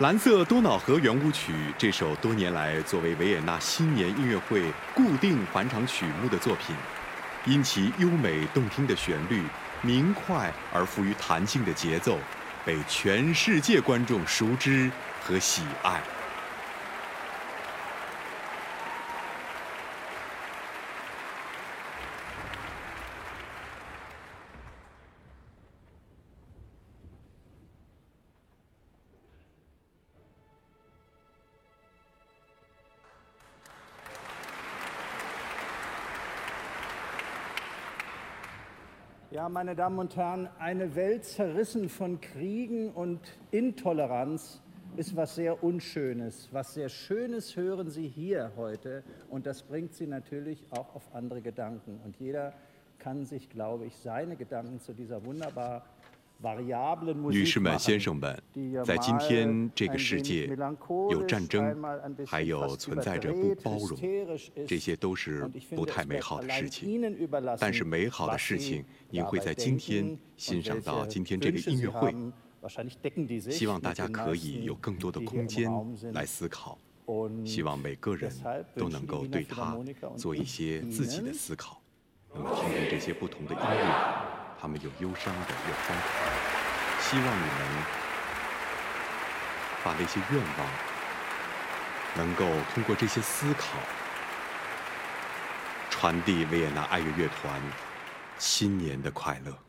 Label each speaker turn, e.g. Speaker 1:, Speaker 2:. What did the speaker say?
Speaker 1: 蓝色多瑙河圆舞曲这首多年来作为维也纳新年音乐会固定返场曲目的作品，因其优美动听的旋律、明快而富于弹性的节奏，被全世界观众熟知和喜爱。
Speaker 2: Ja, meine Damen und Herren, eine Welt zerrissen von Kriegen und Intoleranz ist was sehr Unschönes. Was sehr Schönes hören Sie hier heute und das bringt Sie natürlich auch auf andere Gedanken. Und jeder kann sich, glaube ich, seine Gedanken zu dieser wunderbar
Speaker 1: 女士们、先生们，在今天这个世界，有战争，还有存在着不包容，这些都是不太美好的事情。但是美好的事情，您会在今天欣赏到今天这个音乐会。希望大家可以有更多的空间来思考，希望每个人都能够对他做一些自己的思考。那么，听听这些不同的音乐。他们又忧伤的，又欢快。希望你们把那些愿望，能够通过这些思考，传递维也纳爱乐乐团新年的快乐。